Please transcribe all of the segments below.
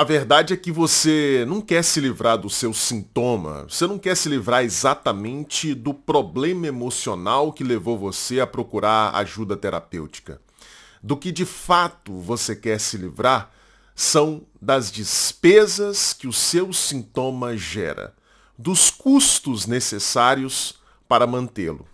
A verdade é que você não quer se livrar do seu sintoma, você não quer se livrar exatamente do problema emocional que levou você a procurar ajuda terapêutica. Do que de fato você quer se livrar são das despesas que o seu sintoma gera, dos custos necessários para mantê-lo.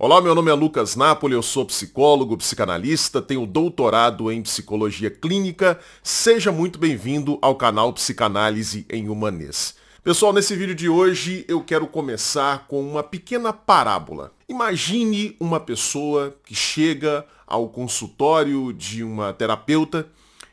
Olá, meu nome é Lucas Napoli, eu sou psicólogo, psicanalista, tenho doutorado em psicologia clínica. Seja muito bem-vindo ao canal Psicanálise em Humanês. Pessoal, nesse vídeo de hoje eu quero começar com uma pequena parábola. Imagine uma pessoa que chega ao consultório de uma terapeuta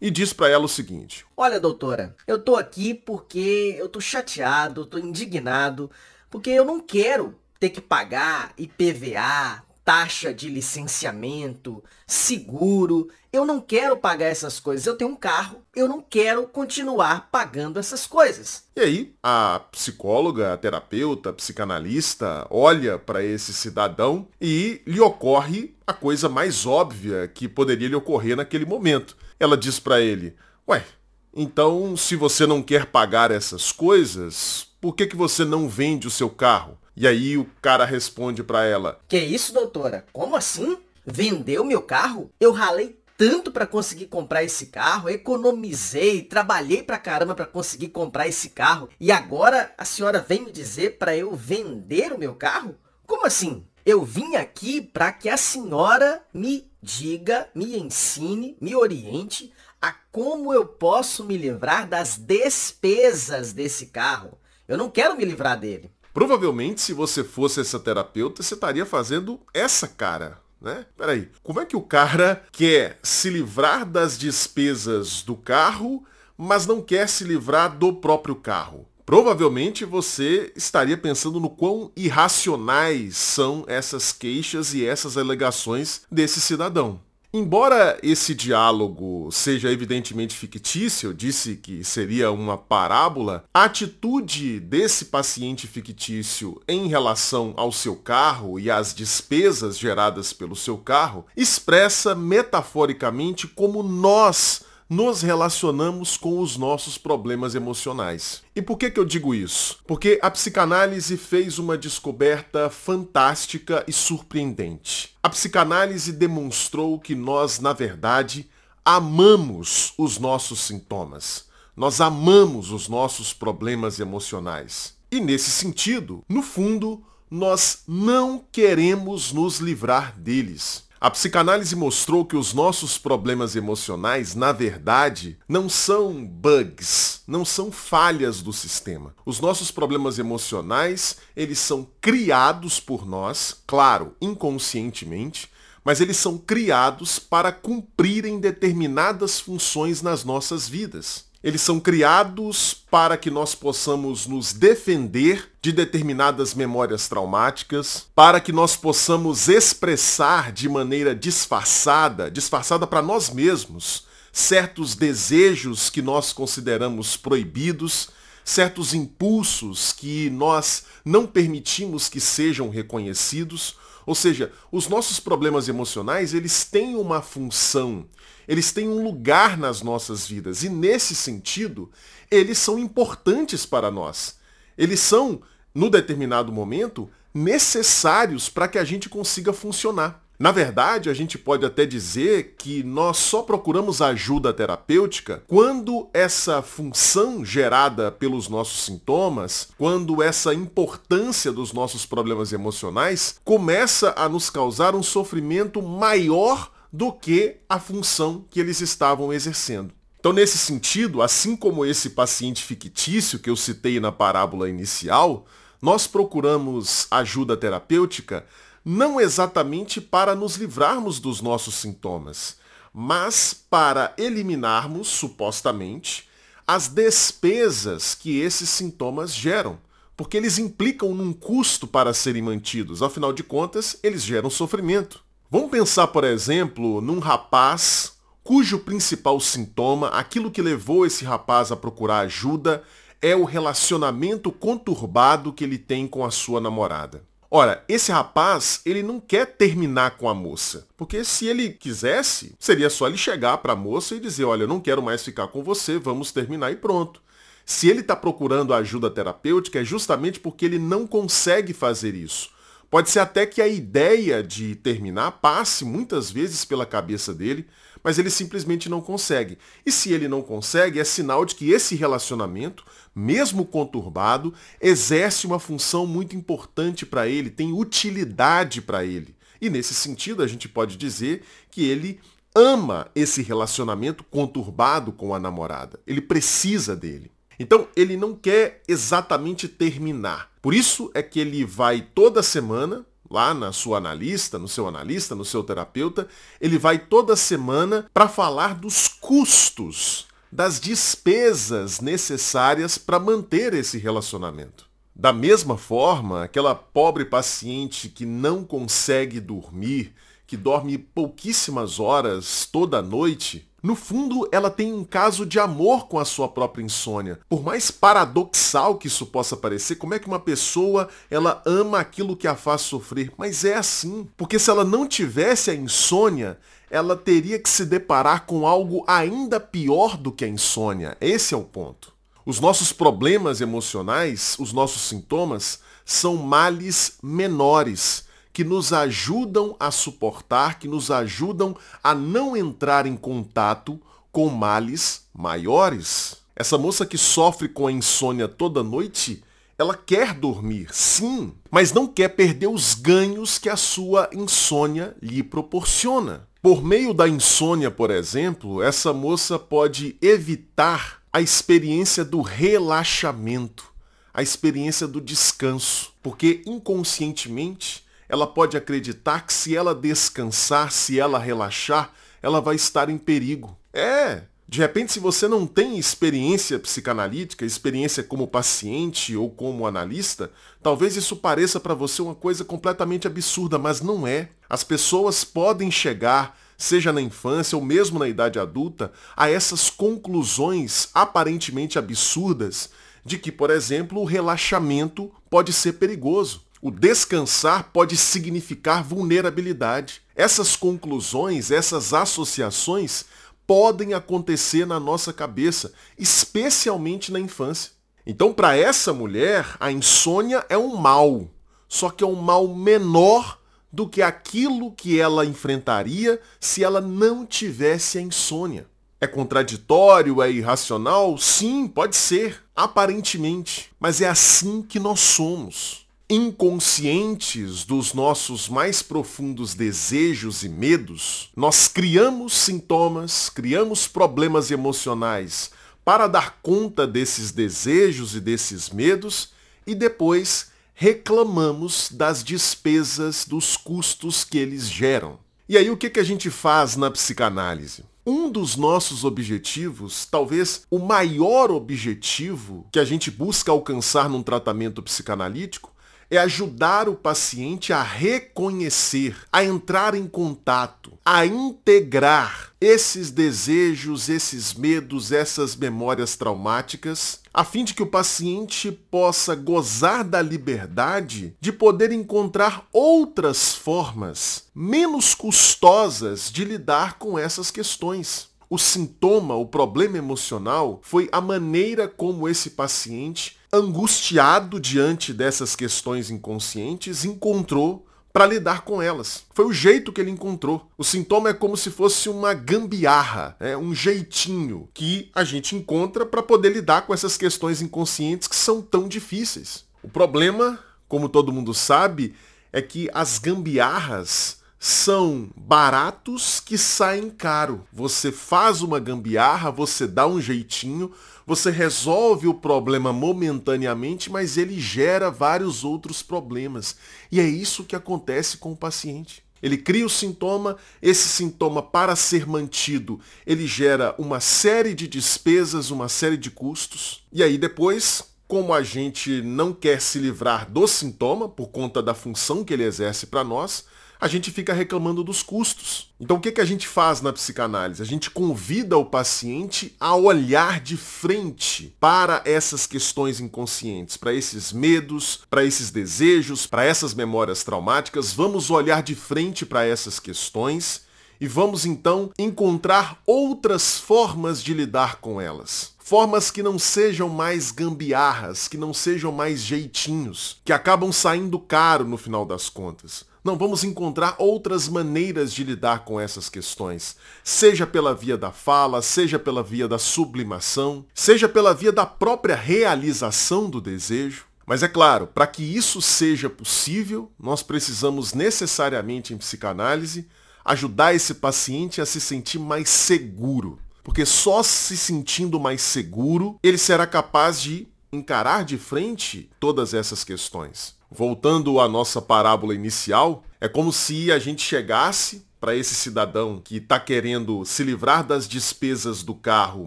e diz para ela o seguinte: Olha, doutora, eu tô aqui porque eu tô chateado, tô indignado, porque eu não quero ter que pagar IPVA, taxa de licenciamento, seguro. Eu não quero pagar essas coisas. Eu tenho um carro, eu não quero continuar pagando essas coisas. E aí, a psicóloga, a terapeuta, a psicanalista olha para esse cidadão e lhe ocorre a coisa mais óbvia que poderia lhe ocorrer naquele momento. Ela diz para ele: "Ué, então se você não quer pagar essas coisas, por que que você não vende o seu carro?" E aí o cara responde para ela: Que isso, doutora? Como assim? Vendeu meu carro? Eu ralei tanto para conseguir comprar esse carro, economizei, trabalhei pra caramba para conseguir comprar esse carro e agora a senhora vem me dizer para eu vender o meu carro? Como assim? Eu vim aqui para que a senhora me diga, me ensine, me oriente a como eu posso me livrar das despesas desse carro. Eu não quero me livrar dele. Provavelmente, se você fosse essa terapeuta, você estaria fazendo essa cara. Né? Peraí, como é que o cara quer se livrar das despesas do carro, mas não quer se livrar do próprio carro? Provavelmente você estaria pensando no quão irracionais são essas queixas e essas alegações desse cidadão. Embora esse diálogo seja evidentemente fictício, disse que seria uma parábola, a atitude desse paciente fictício em relação ao seu carro e às despesas geradas pelo seu carro expressa metaforicamente como nós nos relacionamos com os nossos problemas emocionais. E por que, que eu digo isso? Porque a psicanálise fez uma descoberta fantástica e surpreendente. A psicanálise demonstrou que nós, na verdade, amamos os nossos sintomas. Nós amamos os nossos problemas emocionais. E nesse sentido, no fundo, nós não queremos nos livrar deles. A psicanálise mostrou que os nossos problemas emocionais, na verdade, não são bugs, não são falhas do sistema. Os nossos problemas emocionais, eles são criados por nós, claro, inconscientemente, mas eles são criados para cumprirem determinadas funções nas nossas vidas. Eles são criados para que nós possamos nos defender de determinadas memórias traumáticas, para que nós possamos expressar de maneira disfarçada, disfarçada para nós mesmos, certos desejos que nós consideramos proibidos, certos impulsos que nós não permitimos que sejam reconhecidos. Ou seja, os nossos problemas emocionais, eles têm uma função eles têm um lugar nas nossas vidas e nesse sentido, eles são importantes para nós. Eles são, no determinado momento, necessários para que a gente consiga funcionar. Na verdade, a gente pode até dizer que nós só procuramos ajuda terapêutica quando essa função gerada pelos nossos sintomas, quando essa importância dos nossos problemas emocionais começa a nos causar um sofrimento maior do que a função que eles estavam exercendo. Então, nesse sentido, assim como esse paciente fictício que eu citei na parábola inicial, nós procuramos ajuda terapêutica não exatamente para nos livrarmos dos nossos sintomas, mas para eliminarmos, supostamente, as despesas que esses sintomas geram, porque eles implicam num custo para serem mantidos, afinal de contas, eles geram sofrimento. Vamos pensar, por exemplo, num rapaz cujo principal sintoma, aquilo que levou esse rapaz a procurar ajuda, é o relacionamento conturbado que ele tem com a sua namorada. Ora, esse rapaz, ele não quer terminar com a moça. Porque se ele quisesse, seria só ele chegar para a moça e dizer, olha, eu não quero mais ficar com você, vamos terminar e pronto. Se ele está procurando ajuda terapêutica, é justamente porque ele não consegue fazer isso. Pode ser até que a ideia de terminar passe muitas vezes pela cabeça dele, mas ele simplesmente não consegue. E se ele não consegue, é sinal de que esse relacionamento, mesmo conturbado, exerce uma função muito importante para ele, tem utilidade para ele. E nesse sentido, a gente pode dizer que ele ama esse relacionamento conturbado com a namorada. Ele precisa dele. Então, ele não quer exatamente terminar. Por isso é que ele vai toda semana lá na sua analista, no seu analista, no seu terapeuta, ele vai toda semana para falar dos custos, das despesas necessárias para manter esse relacionamento. Da mesma forma, aquela pobre paciente que não consegue dormir, que dorme pouquíssimas horas toda noite, no fundo, ela tem um caso de amor com a sua própria insônia. Por mais paradoxal que isso possa parecer, como é que uma pessoa ela ama aquilo que a faz sofrer? Mas é assim. Porque se ela não tivesse a insônia, ela teria que se deparar com algo ainda pior do que a insônia. Esse é o ponto. Os nossos problemas emocionais, os nossos sintomas, são males menores que nos ajudam a suportar, que nos ajudam a não entrar em contato com males maiores. Essa moça que sofre com a insônia toda noite, ela quer dormir, sim, mas não quer perder os ganhos que a sua insônia lhe proporciona. Por meio da insônia, por exemplo, essa moça pode evitar a experiência do relaxamento, a experiência do descanso, porque inconscientemente ela pode acreditar que se ela descansar, se ela relaxar, ela vai estar em perigo. É, de repente, se você não tem experiência psicanalítica, experiência como paciente ou como analista, talvez isso pareça para você uma coisa completamente absurda, mas não é. As pessoas podem chegar, seja na infância ou mesmo na idade adulta, a essas conclusões aparentemente absurdas de que, por exemplo, o relaxamento pode ser perigoso. O descansar pode significar vulnerabilidade. Essas conclusões, essas associações podem acontecer na nossa cabeça, especialmente na infância. Então, para essa mulher, a insônia é um mal, só que é um mal menor do que aquilo que ela enfrentaria se ela não tivesse a insônia. É contraditório, é irracional? Sim, pode ser, aparentemente, mas é assim que nós somos inconscientes dos nossos mais profundos desejos e medos, nós criamos sintomas, criamos problemas emocionais para dar conta desses desejos e desses medos e depois reclamamos das despesas, dos custos que eles geram. E aí o que, que a gente faz na psicanálise? Um dos nossos objetivos, talvez o maior objetivo que a gente busca alcançar num tratamento psicanalítico, é ajudar o paciente a reconhecer, a entrar em contato, a integrar esses desejos, esses medos, essas memórias traumáticas, a fim de que o paciente possa gozar da liberdade de poder encontrar outras formas menos custosas de lidar com essas questões. O sintoma, o problema emocional, foi a maneira como esse paciente angustiado diante dessas questões inconscientes, encontrou para lidar com elas. Foi o jeito que ele encontrou. O sintoma é como se fosse uma gambiarra, né? um jeitinho que a gente encontra para poder lidar com essas questões inconscientes que são tão difíceis. O problema, como todo mundo sabe, é que as gambiarras são baratos que saem caro. Você faz uma gambiarra, você dá um jeitinho, você resolve o problema momentaneamente, mas ele gera vários outros problemas. E é isso que acontece com o paciente. Ele cria o sintoma, esse sintoma, para ser mantido, ele gera uma série de despesas, uma série de custos, e aí depois como a gente não quer se livrar do sintoma por conta da função que ele exerce para nós, a gente fica reclamando dos custos. Então o que, que a gente faz na psicanálise? A gente convida o paciente a olhar de frente para essas questões inconscientes, para esses medos, para esses desejos, para essas memórias traumáticas. Vamos olhar de frente para essas questões e vamos então encontrar outras formas de lidar com elas. Formas que não sejam mais gambiarras, que não sejam mais jeitinhos, que acabam saindo caro no final das contas. Não, vamos encontrar outras maneiras de lidar com essas questões, seja pela via da fala, seja pela via da sublimação, seja pela via da própria realização do desejo. Mas é claro, para que isso seja possível, nós precisamos necessariamente em psicanálise ajudar esse paciente a se sentir mais seguro. Porque só se sentindo mais seguro, ele será capaz de encarar de frente todas essas questões. Voltando à nossa parábola inicial, é como se a gente chegasse para esse cidadão que está querendo se livrar das despesas do carro,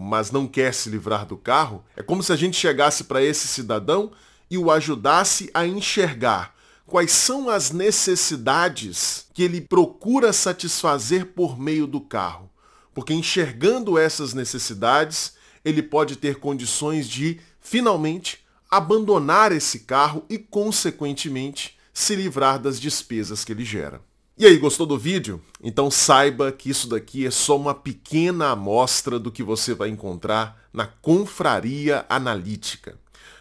mas não quer se livrar do carro. É como se a gente chegasse para esse cidadão e o ajudasse a enxergar quais são as necessidades que ele procura satisfazer por meio do carro. Porque enxergando essas necessidades, ele pode ter condições de finalmente abandonar esse carro e, consequentemente, se livrar das despesas que ele gera. E aí, gostou do vídeo? Então saiba que isso daqui é só uma pequena amostra do que você vai encontrar na Confraria Analítica.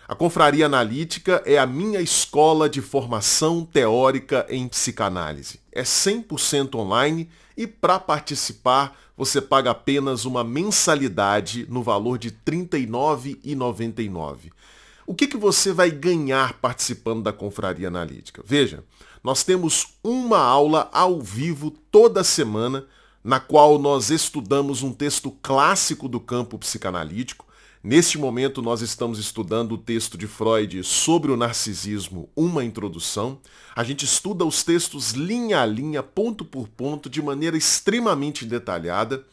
A Confraria Analítica é a minha escola de formação teórica em psicanálise. É 100% online e para participar você paga apenas uma mensalidade no valor de R$ 39,99. O que, que você vai ganhar participando da Confraria Analítica? Veja, nós temos uma aula ao vivo toda semana, na qual nós estudamos um texto clássico do campo psicanalítico. Neste momento, nós estamos estudando o texto de Freud sobre o narcisismo, uma introdução. A gente estuda os textos linha a linha, ponto por ponto, de maneira extremamente detalhada.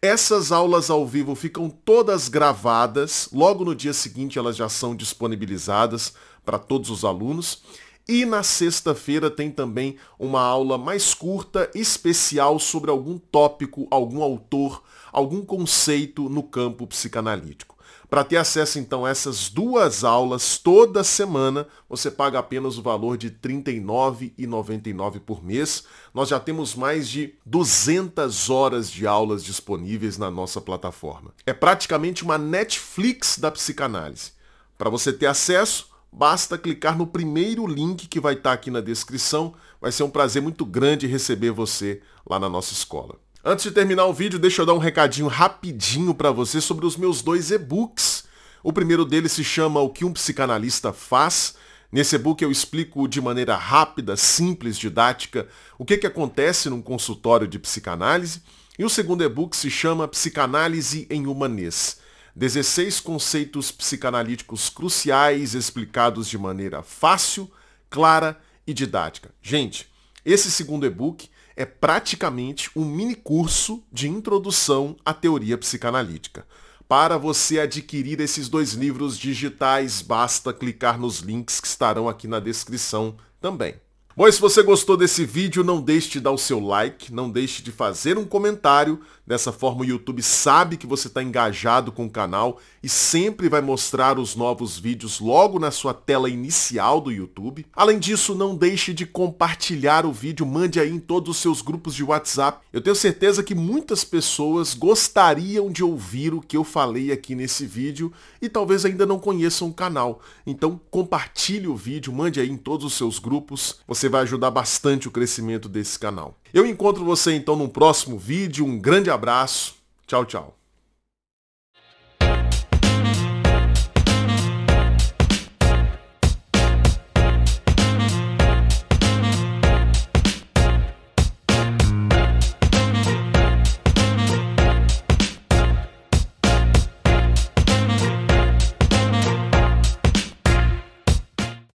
Essas aulas ao vivo ficam todas gravadas, logo no dia seguinte elas já são disponibilizadas para todos os alunos. E na sexta-feira tem também uma aula mais curta, especial sobre algum tópico, algum autor, algum conceito no campo psicanalítico. Para ter acesso então a essas duas aulas toda semana, você paga apenas o valor de R$ 39,99 por mês. Nós já temos mais de 200 horas de aulas disponíveis na nossa plataforma. É praticamente uma Netflix da psicanálise. Para você ter acesso, basta clicar no primeiro link que vai estar aqui na descrição. Vai ser um prazer muito grande receber você lá na nossa escola. Antes de terminar o vídeo, deixa eu dar um recadinho rapidinho para você sobre os meus dois e-books. O primeiro deles se chama O que um psicanalista faz. Nesse e-book eu explico de maneira rápida, simples, didática, o que, que acontece num consultório de psicanálise. E o segundo e-book se chama Psicanálise em Humanês. 16 conceitos psicanalíticos cruciais explicados de maneira fácil, clara e didática. Gente, esse segundo e-book é praticamente um mini curso de introdução à teoria psicanalítica. Para você adquirir esses dois livros digitais, basta clicar nos links que estarão aqui na descrição também. Bom, se você gostou desse vídeo, não deixe de dar o seu like, não deixe de fazer um comentário. Dessa forma o YouTube sabe que você está engajado com o canal e sempre vai mostrar os novos vídeos logo na sua tela inicial do YouTube. Além disso, não deixe de compartilhar o vídeo, mande aí em todos os seus grupos de WhatsApp. Eu tenho certeza que muitas pessoas gostariam de ouvir o que eu falei aqui nesse vídeo e talvez ainda não conheçam o canal. Então compartilhe o vídeo, mande aí em todos os seus grupos. Vai ajudar bastante o crescimento desse canal. Eu encontro você então no próximo vídeo. Um grande abraço. Tchau, tchau.